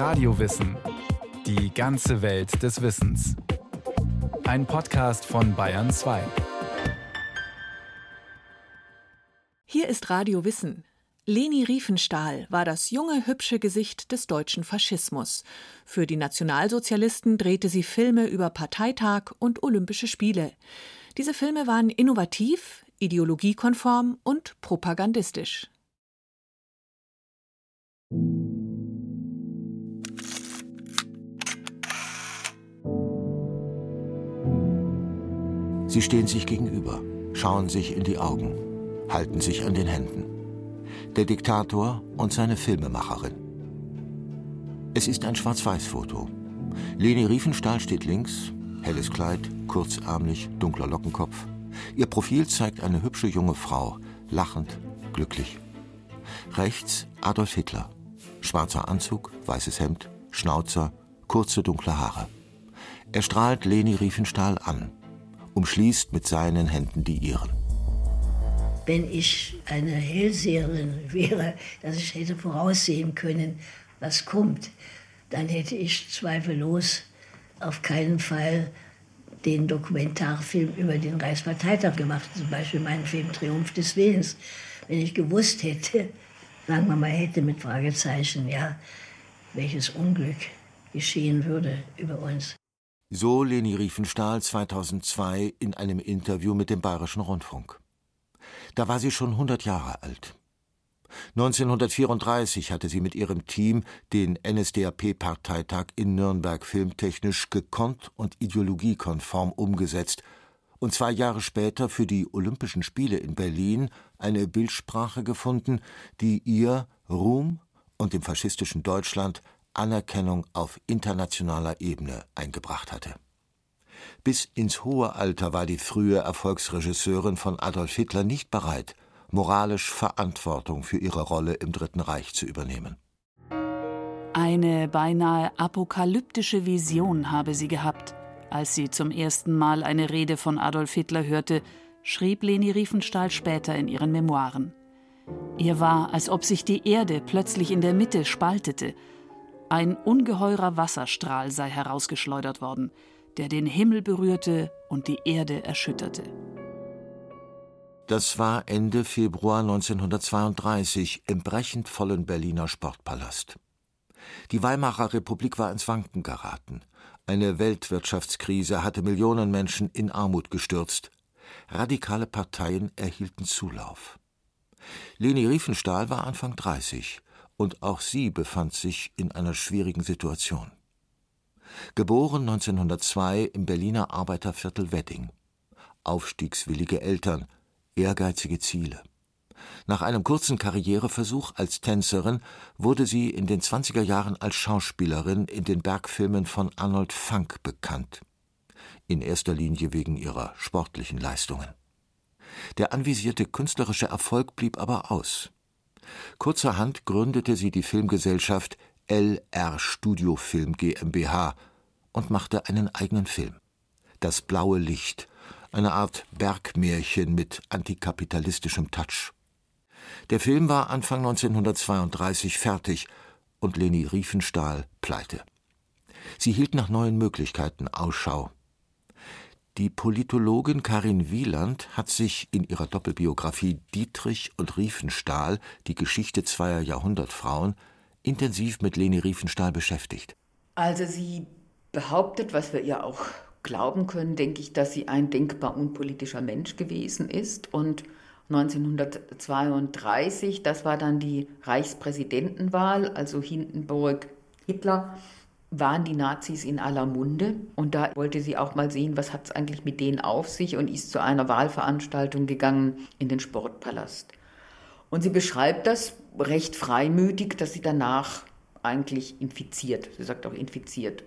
Radiowissen. Die ganze Welt des Wissens. Ein Podcast von Bayern 2. Hier ist Radio Wissen. Leni Riefenstahl war das junge, hübsche Gesicht des deutschen Faschismus. Für die Nationalsozialisten drehte sie Filme über Parteitag und Olympische Spiele. Diese Filme waren innovativ, ideologiekonform und propagandistisch. Sie stehen sich gegenüber, schauen sich in die Augen, halten sich an den Händen. Der Diktator und seine Filmemacherin. Es ist ein Schwarz-Weiß-Foto. Leni Riefenstahl steht links, helles Kleid, kurzärmlich, dunkler Lockenkopf. Ihr Profil zeigt eine hübsche junge Frau, lachend, glücklich. Rechts Adolf Hitler. Schwarzer Anzug, weißes Hemd, Schnauzer, kurze dunkle Haare. Er strahlt Leni Riefenstahl an, umschließt mit seinen Händen die ihren. Wenn ich eine Hellseherin wäre, dass ich hätte voraussehen können, was kommt, dann hätte ich zweifellos auf keinen Fall den Dokumentarfilm über den Reichsparteitag gemacht, zum Beispiel meinen Film Triumph des Willens. Wenn ich gewusst hätte, sagen wir mal hätte mit Fragezeichen, ja, welches Unglück geschehen würde über uns. So Leni Riefenstahl 2002 in einem Interview mit dem Bayerischen Rundfunk. Da war sie schon 100 Jahre alt. 1934 hatte sie mit ihrem Team den NSDAP-Parteitag in Nürnberg filmtechnisch gekonnt und ideologiekonform umgesetzt und zwei Jahre später für die Olympischen Spiele in Berlin eine Bildsprache gefunden, die ihr Ruhm und dem faschistischen Deutschland Anerkennung auf internationaler Ebene eingebracht hatte. Bis ins hohe Alter war die frühe Erfolgsregisseurin von Adolf Hitler nicht bereit, moralisch Verantwortung für ihre Rolle im Dritten Reich zu übernehmen. Eine beinahe apokalyptische Vision habe sie gehabt. Als sie zum ersten Mal eine Rede von Adolf Hitler hörte, schrieb Leni Riefenstahl später in ihren Memoiren. Ihr war, als ob sich die Erde plötzlich in der Mitte spaltete ein ungeheurer Wasserstrahl sei herausgeschleudert worden, der den Himmel berührte und die Erde erschütterte. Das war Ende Februar 1932 im brechend vollen Berliner Sportpalast. Die Weimarer Republik war ins Wanken geraten. Eine Weltwirtschaftskrise hatte Millionen Menschen in Armut gestürzt. Radikale Parteien erhielten Zulauf. Leni Riefenstahl war Anfang 30 und auch sie befand sich in einer schwierigen Situation. Geboren 1902 im Berliner Arbeiterviertel Wedding. Aufstiegswillige Eltern, ehrgeizige Ziele. Nach einem kurzen Karriereversuch als Tänzerin wurde sie in den 20er Jahren als Schauspielerin in den Bergfilmen von Arnold Funk bekannt. In erster Linie wegen ihrer sportlichen Leistungen. Der anvisierte künstlerische Erfolg blieb aber aus. Kurzerhand gründete sie die Filmgesellschaft LR Studio Film GmbH und machte einen eigenen Film. Das blaue Licht, eine Art Bergmärchen mit antikapitalistischem Touch. Der Film war Anfang 1932 fertig und Leni Riefenstahl pleite. Sie hielt nach neuen Möglichkeiten Ausschau. Die Politologin Karin Wieland hat sich in ihrer Doppelbiografie Dietrich und Riefenstahl, die Geschichte zweier Jahrhundertfrauen, intensiv mit Leni Riefenstahl beschäftigt. Also sie behauptet, was wir ihr auch glauben können, denke ich, dass sie ein denkbar unpolitischer Mensch gewesen ist und 1932, das war dann die Reichspräsidentenwahl, also Hindenburg, Hitler, waren die Nazis in aller Munde und da wollte sie auch mal sehen, was hat es eigentlich mit denen auf sich und ist zu einer Wahlveranstaltung gegangen in den Sportpalast. Und sie beschreibt das recht freimütig, dass sie danach eigentlich infiziert, sie sagt auch infiziert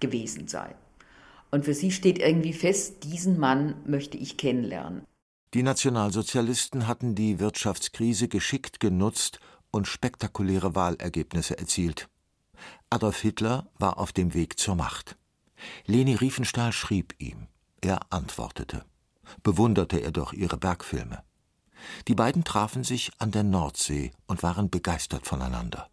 gewesen sei. Und für sie steht irgendwie fest, diesen Mann möchte ich kennenlernen. Die Nationalsozialisten hatten die Wirtschaftskrise geschickt genutzt und spektakuläre Wahlergebnisse erzielt. Adolf Hitler war auf dem Weg zur Macht. Leni Riefenstahl schrieb ihm. Er antwortete. Bewunderte er doch ihre Bergfilme. Die beiden trafen sich an der Nordsee und waren begeistert voneinander.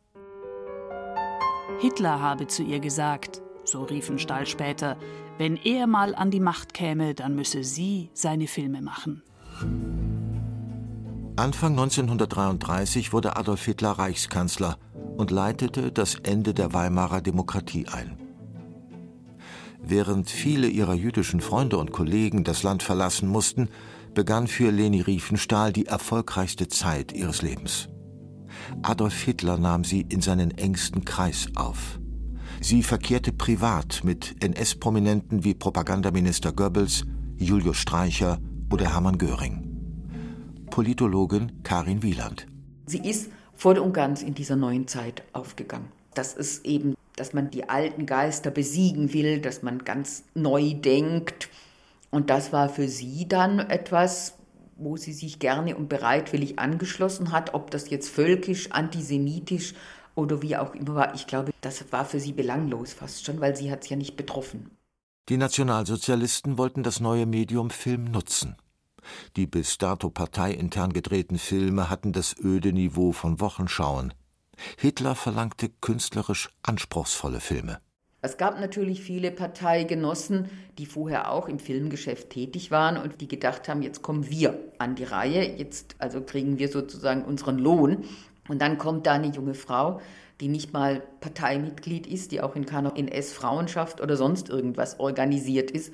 Hitler habe zu ihr gesagt, so Riefenstahl später, wenn er mal an die Macht käme, dann müsse sie seine Filme machen. Anfang 1933 wurde Adolf Hitler Reichskanzler und leitete das Ende der Weimarer Demokratie ein. Während viele ihrer jüdischen Freunde und Kollegen das Land verlassen mussten, begann für Leni Riefenstahl die erfolgreichste Zeit ihres Lebens. Adolf Hitler nahm sie in seinen engsten Kreis auf. Sie verkehrte privat mit NS-Prominenten wie Propagandaminister Goebbels, Julius Streicher oder Hermann Göring. Politologin Karin Wieland. Sie ist voll und ganz in dieser neuen Zeit aufgegangen. Das ist eben, dass man die alten Geister besiegen will, dass man ganz neu denkt. Und das war für sie dann etwas, wo sie sich gerne und bereitwillig angeschlossen hat, ob das jetzt völkisch, antisemitisch oder wie auch immer war. Ich glaube, das war für sie belanglos fast schon, weil sie hat es ja nicht betroffen. Die Nationalsozialisten wollten das neue Medium Film nutzen. Die bis dato parteiintern gedrehten Filme hatten das öde Niveau von Wochenschauen. Hitler verlangte künstlerisch anspruchsvolle Filme. Es gab natürlich viele Parteigenossen, die vorher auch im Filmgeschäft tätig waren und die gedacht haben, jetzt kommen wir an die Reihe, jetzt also kriegen wir sozusagen unseren Lohn. Und dann kommt da eine junge Frau, die nicht mal Parteimitglied ist, die auch in keiner NS-Frauenschaft oder sonst irgendwas organisiert ist,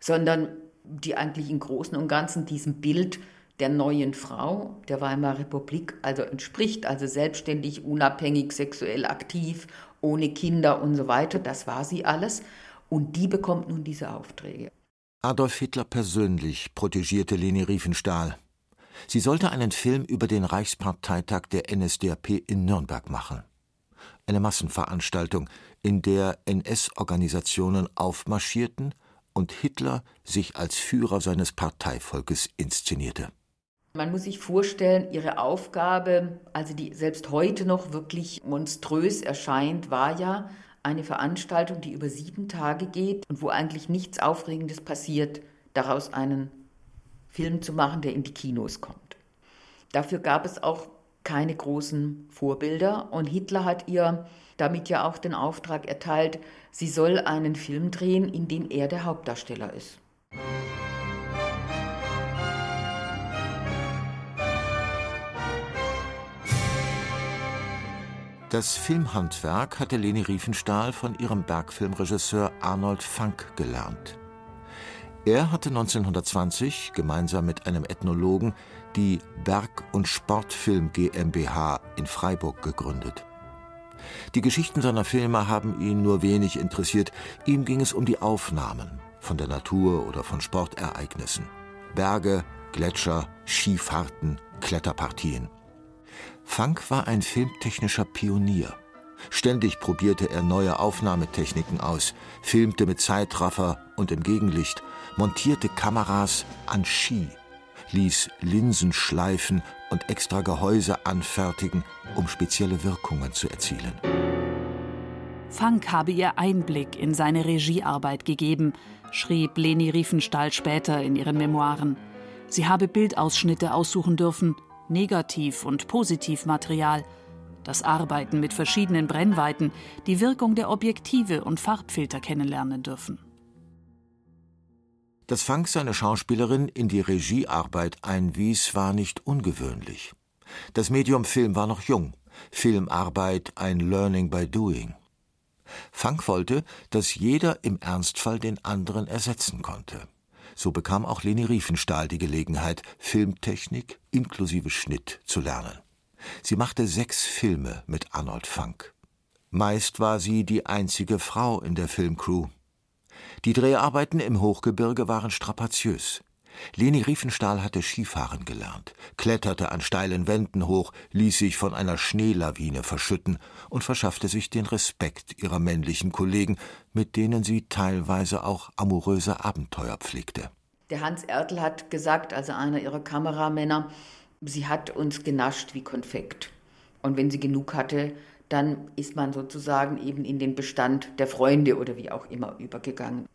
sondern die eigentlich im Großen und Ganzen diesem Bild der neuen Frau der Weimarer Republik also entspricht, also selbstständig, unabhängig, sexuell aktiv, ohne Kinder und so weiter. Das war sie alles. Und die bekommt nun diese Aufträge. Adolf Hitler persönlich protegierte Leni Riefenstahl. Sie sollte einen Film über den Reichsparteitag der NSDAP in Nürnberg machen. Eine Massenveranstaltung, in der NS-Organisationen aufmarschierten und Hitler sich als Führer seines Parteivolkes inszenierte. Man muss sich vorstellen, ihre Aufgabe, also die selbst heute noch wirklich monströs erscheint, war ja eine Veranstaltung, die über sieben Tage geht und wo eigentlich nichts Aufregendes passiert, daraus einen Film zu machen, der in die Kinos kommt. Dafür gab es auch keine großen Vorbilder und Hitler hat ihr damit ja auch den Auftrag erteilt, sie soll einen Film drehen, in dem er der Hauptdarsteller ist. Das Filmhandwerk hatte Leni Riefenstahl von ihrem Bergfilmregisseur Arnold Funk gelernt. Er hatte 1920 gemeinsam mit einem Ethnologen die Berg- und Sportfilm GmbH in Freiburg gegründet. Die Geschichten seiner Filme haben ihn nur wenig interessiert. Ihm ging es um die Aufnahmen von der Natur oder von Sportereignissen. Berge, Gletscher, Skifahrten, Kletterpartien. Funk war ein filmtechnischer Pionier. Ständig probierte er neue Aufnahmetechniken aus, filmte mit Zeitraffer und im Gegenlicht, montierte Kameras an Ski, ließ Linsen schleifen und extra Gehäuse anfertigen, um spezielle Wirkungen zu erzielen. Funk habe ihr Einblick in seine Regiearbeit gegeben, schrieb Leni Riefenstahl später in ihren Memoiren. Sie habe Bildausschnitte aussuchen dürfen, Negativ- und Positivmaterial, das Arbeiten mit verschiedenen Brennweiten, die Wirkung der Objektive und Farbfilter kennenlernen dürfen. Dass Funk seine Schauspielerin in die Regiearbeit einwies, war nicht ungewöhnlich. Das Medium Film war noch jung, Filmarbeit ein Learning by Doing. Funk wollte, dass jeder im Ernstfall den anderen ersetzen konnte. So bekam auch Leni Riefenstahl die Gelegenheit, Filmtechnik inklusive Schnitt zu lernen. Sie machte sechs Filme mit Arnold Funk. Meist war sie die einzige Frau in der Filmcrew. Die Dreharbeiten im Hochgebirge waren strapaziös. Leni Riefenstahl hatte Skifahren gelernt, kletterte an steilen Wänden hoch, ließ sich von einer Schneelawine verschütten und verschaffte sich den Respekt ihrer männlichen Kollegen, mit denen sie teilweise auch amoröse Abenteuer pflegte. Der Hans Ertl hat gesagt, also einer ihrer Kameramänner, sie hat uns genascht wie Konfekt. Und wenn sie genug hatte, dann ist man sozusagen eben in den Bestand der Freunde oder wie auch immer übergegangen.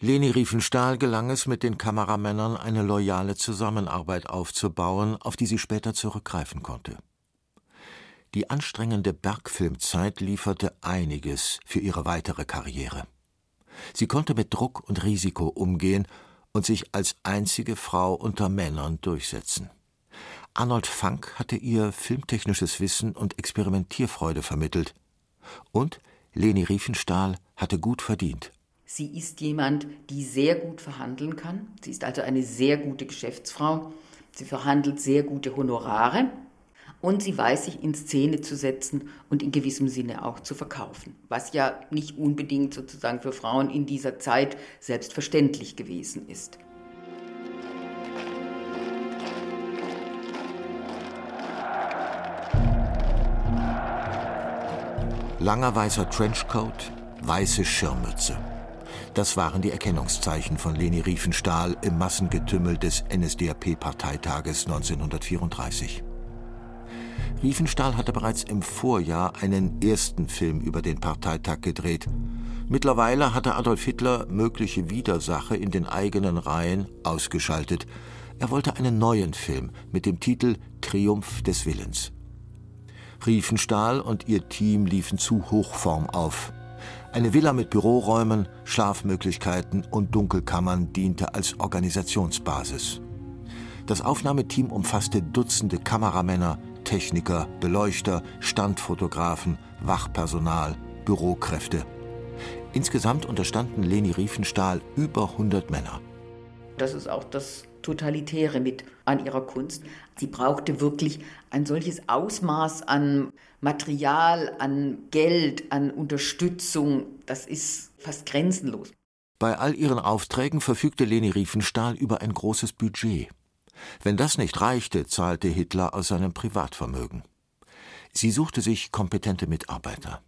Leni Riefenstahl gelang es, mit den Kameramännern eine loyale Zusammenarbeit aufzubauen, auf die sie später zurückgreifen konnte. Die anstrengende Bergfilmzeit lieferte einiges für ihre weitere Karriere. Sie konnte mit Druck und Risiko umgehen und sich als einzige Frau unter Männern durchsetzen. Arnold Funk hatte ihr filmtechnisches Wissen und Experimentierfreude vermittelt. Und Leni Riefenstahl hatte gut verdient. Sie ist jemand, die sehr gut verhandeln kann. Sie ist also eine sehr gute Geschäftsfrau. Sie verhandelt sehr gute Honorare und sie weiß sich in Szene zu setzen und in gewissem Sinne auch zu verkaufen, was ja nicht unbedingt sozusagen für Frauen in dieser Zeit selbstverständlich gewesen ist. Langer weißer Trenchcoat, weiße Schirmmütze. Das waren die Erkennungszeichen von Leni Riefenstahl im Massengetümmel des NSDAP-Parteitages 1934. Riefenstahl hatte bereits im Vorjahr einen ersten Film über den Parteitag gedreht. Mittlerweile hatte Adolf Hitler mögliche Widersacher in den eigenen Reihen ausgeschaltet. Er wollte einen neuen Film mit dem Titel Triumph des Willens. Riefenstahl und ihr Team liefen zu Hochform auf. Eine Villa mit Büroräumen, Schlafmöglichkeiten und Dunkelkammern diente als Organisationsbasis. Das Aufnahmeteam umfasste Dutzende Kameramänner, Techniker, Beleuchter, Standfotografen, Wachpersonal, Bürokräfte. Insgesamt unterstanden Leni Riefenstahl über 100 Männer. Das ist auch das Totalitäre mit an ihrer Kunst. Sie brauchte wirklich ein solches Ausmaß an Material, an Geld, an Unterstützung. Das ist fast grenzenlos. Bei all ihren Aufträgen verfügte Leni Riefenstahl über ein großes Budget. Wenn das nicht reichte, zahlte Hitler aus seinem Privatvermögen. Sie suchte sich kompetente Mitarbeiter.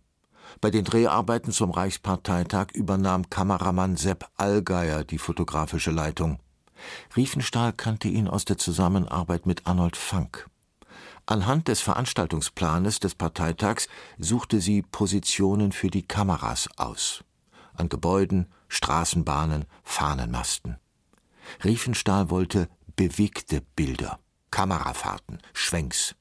Bei den Dreharbeiten zum Reichsparteitag übernahm Kameramann Sepp Allgeier die fotografische Leitung. Riefenstahl kannte ihn aus der Zusammenarbeit mit Arnold Funk. Anhand des Veranstaltungsplanes des Parteitags suchte sie Positionen für die Kameras aus. An Gebäuden, Straßenbahnen, Fahnenmasten. Riefenstahl wollte bewegte Bilder, Kamerafahrten, Schwenks.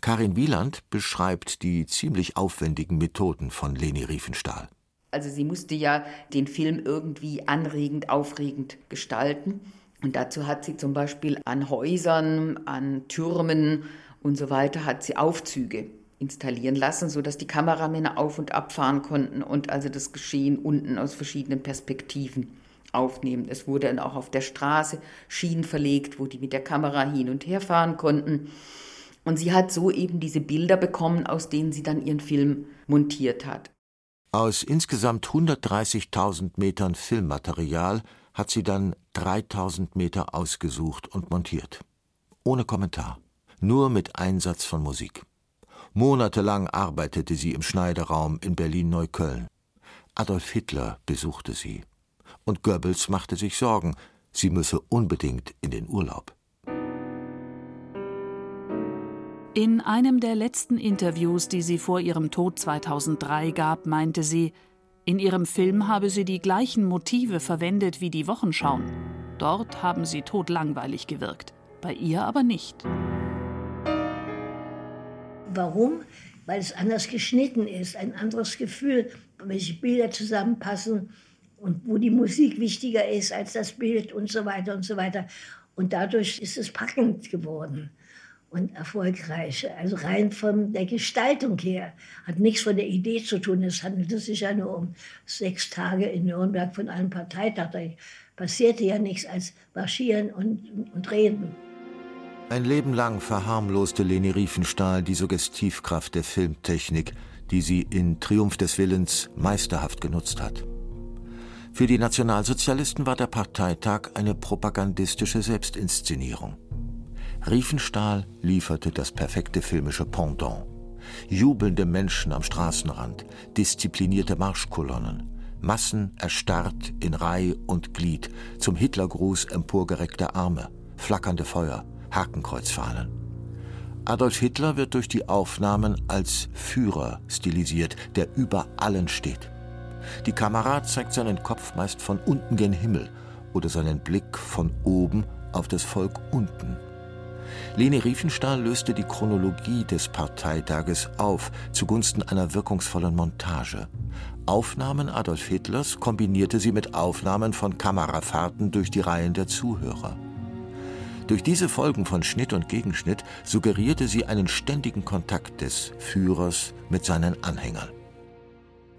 Karin Wieland beschreibt die ziemlich aufwendigen Methoden von Leni Riefenstahl. Also sie musste ja den Film irgendwie anregend, aufregend gestalten. Und dazu hat sie zum Beispiel an Häusern, an Türmen und so weiter, hat sie Aufzüge installieren lassen, sodass die Kameramänner auf und ab fahren konnten und also das Geschehen unten aus verschiedenen Perspektiven aufnehmen. Es wurde dann auch auf der Straße Schienen verlegt, wo die mit der Kamera hin und her fahren konnten. Und sie hat so eben diese Bilder bekommen, aus denen sie dann ihren Film montiert hat. Aus insgesamt 130.000 Metern Filmmaterial hat sie dann 3.000 Meter ausgesucht und montiert. Ohne Kommentar, nur mit Einsatz von Musik. Monatelang arbeitete sie im Schneideraum in Berlin-Neukölln. Adolf Hitler besuchte sie und Goebbels machte sich Sorgen, sie müsse unbedingt in den Urlaub. In einem der letzten Interviews, die sie vor ihrem Tod 2003 gab, meinte sie, in ihrem Film habe sie die gleichen Motive verwendet wie die Wochenschauen. Dort haben sie todlangweilig gewirkt, bei ihr aber nicht. Warum? Weil es anders geschnitten ist, ein anderes Gefühl, welche Bilder zusammenpassen und wo die Musik wichtiger ist als das Bild und so weiter und so weiter. Und dadurch ist es packend geworden und erfolgreich. Also rein von der Gestaltung her. Hat nichts von der Idee zu tun. Es handelte sich ja nur um sechs Tage in Nürnberg von einem Parteitag. Da passierte ja nichts als marschieren und, und reden. Ein Leben lang verharmloste Leni Riefenstahl die Suggestivkraft der Filmtechnik, die sie in Triumph des Willens meisterhaft genutzt hat. Für die Nationalsozialisten war der Parteitag eine propagandistische Selbstinszenierung. Riefenstahl lieferte das perfekte filmische Pendant. Jubelnde Menschen am Straßenrand, disziplinierte Marschkolonnen, Massen erstarrt in Reih und Glied, zum Hitlergruß emporgereckte Arme, flackernde Feuer, Hakenkreuzfahnen. Adolf Hitler wird durch die Aufnahmen als Führer stilisiert, der über allen steht. Die Kamera zeigt seinen Kopf meist von unten gen Himmel oder seinen Blick von oben auf das Volk unten. Leni Riefenstahl löste die Chronologie des Parteitages auf zugunsten einer wirkungsvollen Montage. Aufnahmen Adolf Hitlers kombinierte sie mit Aufnahmen von Kamerafahrten durch die Reihen der Zuhörer. Durch diese Folgen von Schnitt und Gegenschnitt suggerierte sie einen ständigen Kontakt des Führers mit seinen Anhängern.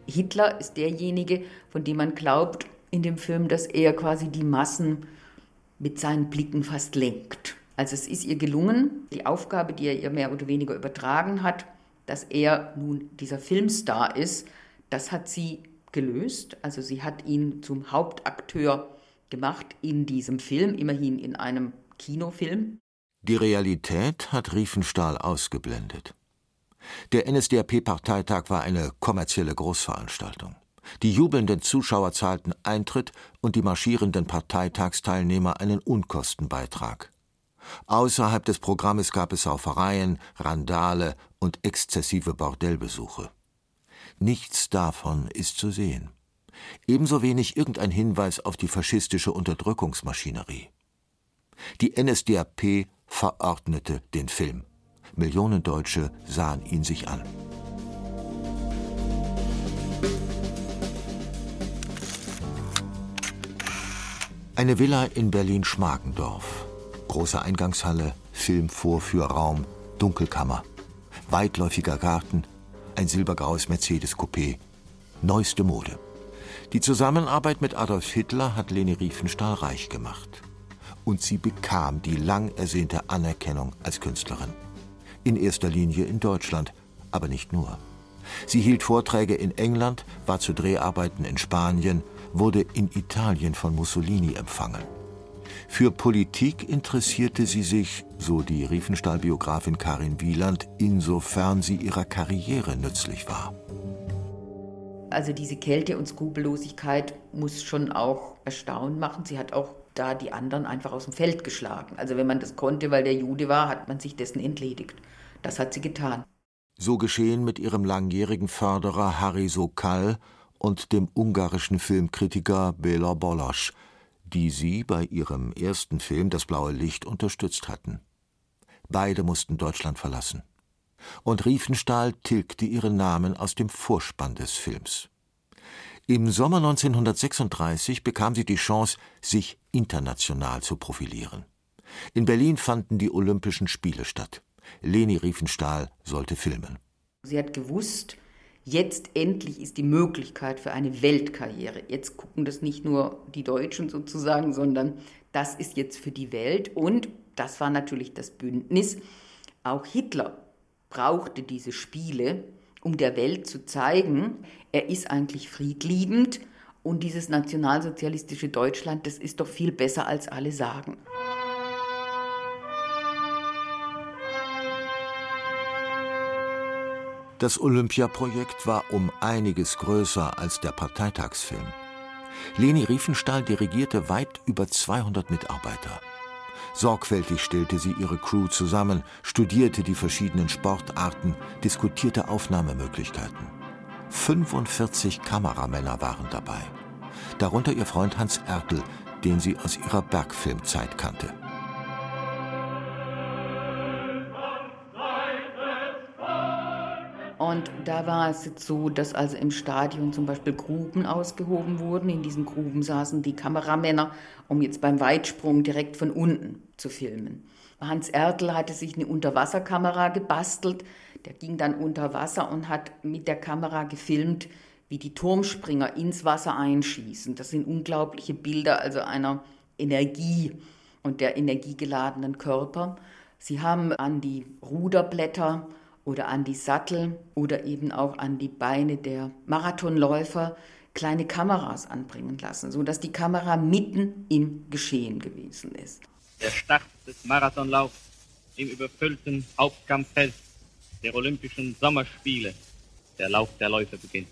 Hitler ist derjenige, von dem man glaubt in dem Film, dass er quasi die Massen mit seinen Blicken fast lenkt. Also es ist ihr gelungen, die Aufgabe, die er ihr mehr oder weniger übertragen hat, dass er nun dieser Filmstar ist, das hat sie gelöst. Also sie hat ihn zum Hauptakteur gemacht in diesem Film, immerhin in einem Kinofilm. Die Realität hat Riefenstahl ausgeblendet. Der NSDAP-Parteitag war eine kommerzielle Großveranstaltung. Die jubelnden Zuschauer zahlten Eintritt und die marschierenden Parteitagsteilnehmer einen Unkostenbeitrag. Außerhalb des Programmes gab es Saufereien, Randale und exzessive Bordellbesuche. Nichts davon ist zu sehen. Ebenso wenig irgendein Hinweis auf die faschistische Unterdrückungsmaschinerie. Die NSDAP verordnete den Film. Millionen Deutsche sahen ihn sich an. Eine Villa in Berlin-Schmargendorf große Eingangshalle, Filmvorführraum, Dunkelkammer, weitläufiger Garten, ein silbergraues Mercedes-Coupé, neueste Mode. Die Zusammenarbeit mit Adolf Hitler hat Leni Riefenstahl reich gemacht. Und sie bekam die lang ersehnte Anerkennung als Künstlerin. In erster Linie in Deutschland, aber nicht nur. Sie hielt Vorträge in England, war zu Dreharbeiten in Spanien, wurde in Italien von Mussolini empfangen. Für Politik interessierte sie sich, so die Riefenstahl-Biografin Karin Wieland, insofern sie ihrer Karriere nützlich war. Also diese Kälte und Skrupellosigkeit muss schon auch erstaunen machen. Sie hat auch da die anderen einfach aus dem Feld geschlagen. Also wenn man das konnte, weil der Jude war, hat man sich dessen entledigt. Das hat sie getan. So geschehen mit ihrem langjährigen Förderer Harry Sokal und dem ungarischen Filmkritiker Bela Bolosch, die sie bei ihrem ersten Film Das blaue Licht unterstützt hatten. Beide mussten Deutschland verlassen. Und Riefenstahl tilgte ihren Namen aus dem Vorspann des Films. Im Sommer 1936 bekam sie die Chance, sich international zu profilieren. In Berlin fanden die Olympischen Spiele statt. Leni Riefenstahl sollte filmen. Sie hat gewusst, Jetzt endlich ist die Möglichkeit für eine Weltkarriere. Jetzt gucken das nicht nur die Deutschen sozusagen, sondern das ist jetzt für die Welt. Und das war natürlich das Bündnis. Auch Hitler brauchte diese Spiele, um der Welt zu zeigen, er ist eigentlich friedliebend und dieses nationalsozialistische Deutschland, das ist doch viel besser, als alle sagen. Das Olympiaprojekt war um einiges größer als der Parteitagsfilm. Leni Riefenstahl dirigierte weit über 200 Mitarbeiter. Sorgfältig stellte sie ihre Crew zusammen, studierte die verschiedenen Sportarten, diskutierte Aufnahmemöglichkeiten. 45 Kameramänner waren dabei. Darunter ihr Freund Hans Ertel, den sie aus ihrer Bergfilmzeit kannte. Und da war es jetzt so, dass also im Stadion zum Beispiel Gruben ausgehoben wurden. In diesen Gruben saßen die Kameramänner, um jetzt beim Weitsprung direkt von unten zu filmen. Hans Ertl hatte sich eine Unterwasserkamera gebastelt. Der ging dann unter Wasser und hat mit der Kamera gefilmt, wie die Turmspringer ins Wasser einschießen. Das sind unglaubliche Bilder, also einer Energie und der energiegeladenen Körper. Sie haben an die Ruderblätter oder an die Sattel oder eben auch an die Beine der Marathonläufer kleine Kameras anbringen lassen, sodass die Kamera mitten im Geschehen gewesen ist. Der Start des Marathonlaufs im überfüllten Hauptkampffeld der Olympischen Sommerspiele. Der Lauf der Läufer beginnt.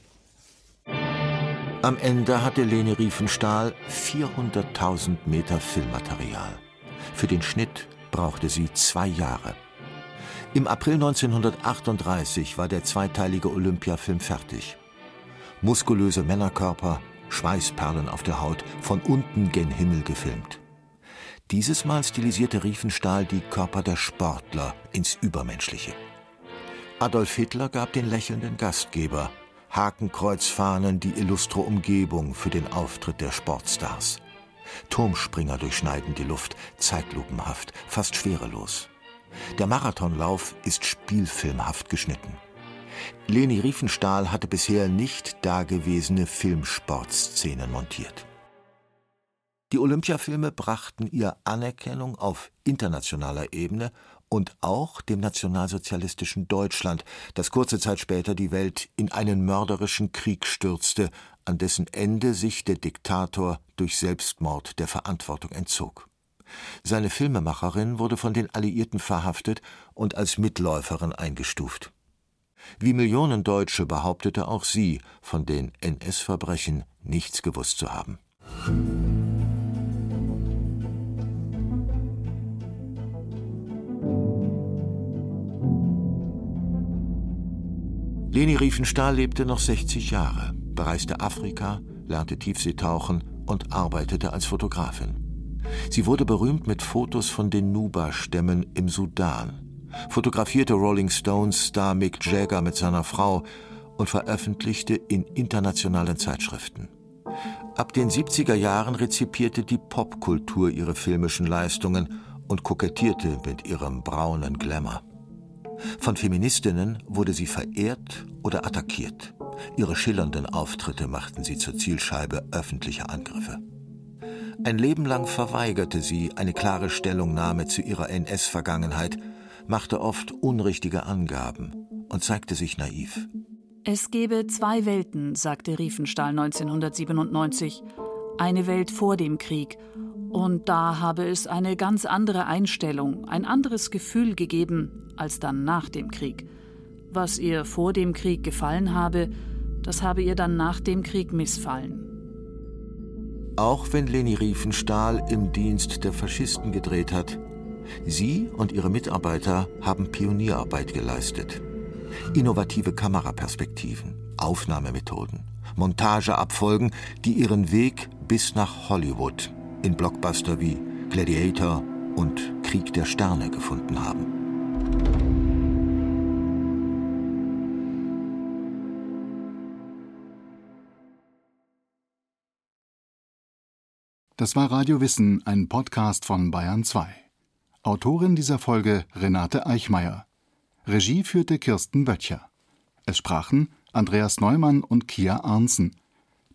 Am Ende hatte Lene Riefenstahl 400.000 Meter Filmmaterial. Für den Schnitt brauchte sie zwei Jahre. Im April 1938 war der zweiteilige Olympiafilm fertig. Muskulöse Männerkörper, Schweißperlen auf der Haut, von unten gen Himmel gefilmt. Dieses Mal stilisierte Riefenstahl die Körper der Sportler ins Übermenschliche. Adolf Hitler gab den lächelnden Gastgeber, Hakenkreuzfahnen die illustre Umgebung für den Auftritt der Sportstars. Turmspringer durchschneiden die Luft, zeitlupenhaft, fast schwerelos. Der Marathonlauf ist spielfilmhaft geschnitten. Leni Riefenstahl hatte bisher nicht dagewesene Filmsportszenen montiert. Die Olympiafilme brachten ihr Anerkennung auf internationaler Ebene und auch dem nationalsozialistischen Deutschland, das kurze Zeit später die Welt in einen mörderischen Krieg stürzte, an dessen Ende sich der Diktator durch Selbstmord der Verantwortung entzog. Seine Filmemacherin wurde von den Alliierten verhaftet und als Mitläuferin eingestuft. Wie Millionen Deutsche behauptete auch sie, von den NS-Verbrechen nichts gewusst zu haben. Leni Riefenstahl lebte noch 60 Jahre, bereiste Afrika, lernte Tiefseetauchen und arbeitete als Fotografin. Sie wurde berühmt mit Fotos von den Nuba-Stämmen im Sudan, fotografierte Rolling Stones Star Mick Jagger mit seiner Frau und veröffentlichte in internationalen Zeitschriften. Ab den 70er Jahren rezipierte die Popkultur ihre filmischen Leistungen und kokettierte mit ihrem braunen Glamour. Von Feministinnen wurde sie verehrt oder attackiert. Ihre schillernden Auftritte machten sie zur Zielscheibe öffentlicher Angriffe. Ein Leben lang verweigerte sie eine klare Stellungnahme zu ihrer NS-Vergangenheit, machte oft unrichtige Angaben und zeigte sich naiv. Es gebe zwei Welten, sagte Riefenstahl 1997. Eine Welt vor dem Krieg. Und da habe es eine ganz andere Einstellung, ein anderes Gefühl gegeben, als dann nach dem Krieg. Was ihr vor dem Krieg gefallen habe, das habe ihr dann nach dem Krieg missfallen. Auch wenn Leni Riefenstahl im Dienst der Faschisten gedreht hat, sie und ihre Mitarbeiter haben Pionierarbeit geleistet. Innovative Kameraperspektiven, Aufnahmemethoden, Montageabfolgen, die ihren Weg bis nach Hollywood in Blockbuster wie Gladiator und Krieg der Sterne gefunden haben. Das war Radio Wissen, ein Podcast von Bayern 2. Autorin dieser Folge Renate Eichmeier. Regie führte Kirsten Böttcher. Es sprachen Andreas Neumann und Kia Arnsen.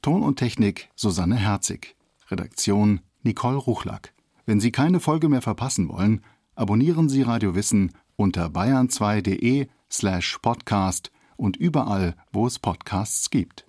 Ton und Technik Susanne Herzig. Redaktion Nicole Ruchlack. Wenn Sie keine Folge mehr verpassen wollen, abonnieren Sie Radio Wissen unter bayern2.de slash podcast und überall, wo es Podcasts gibt.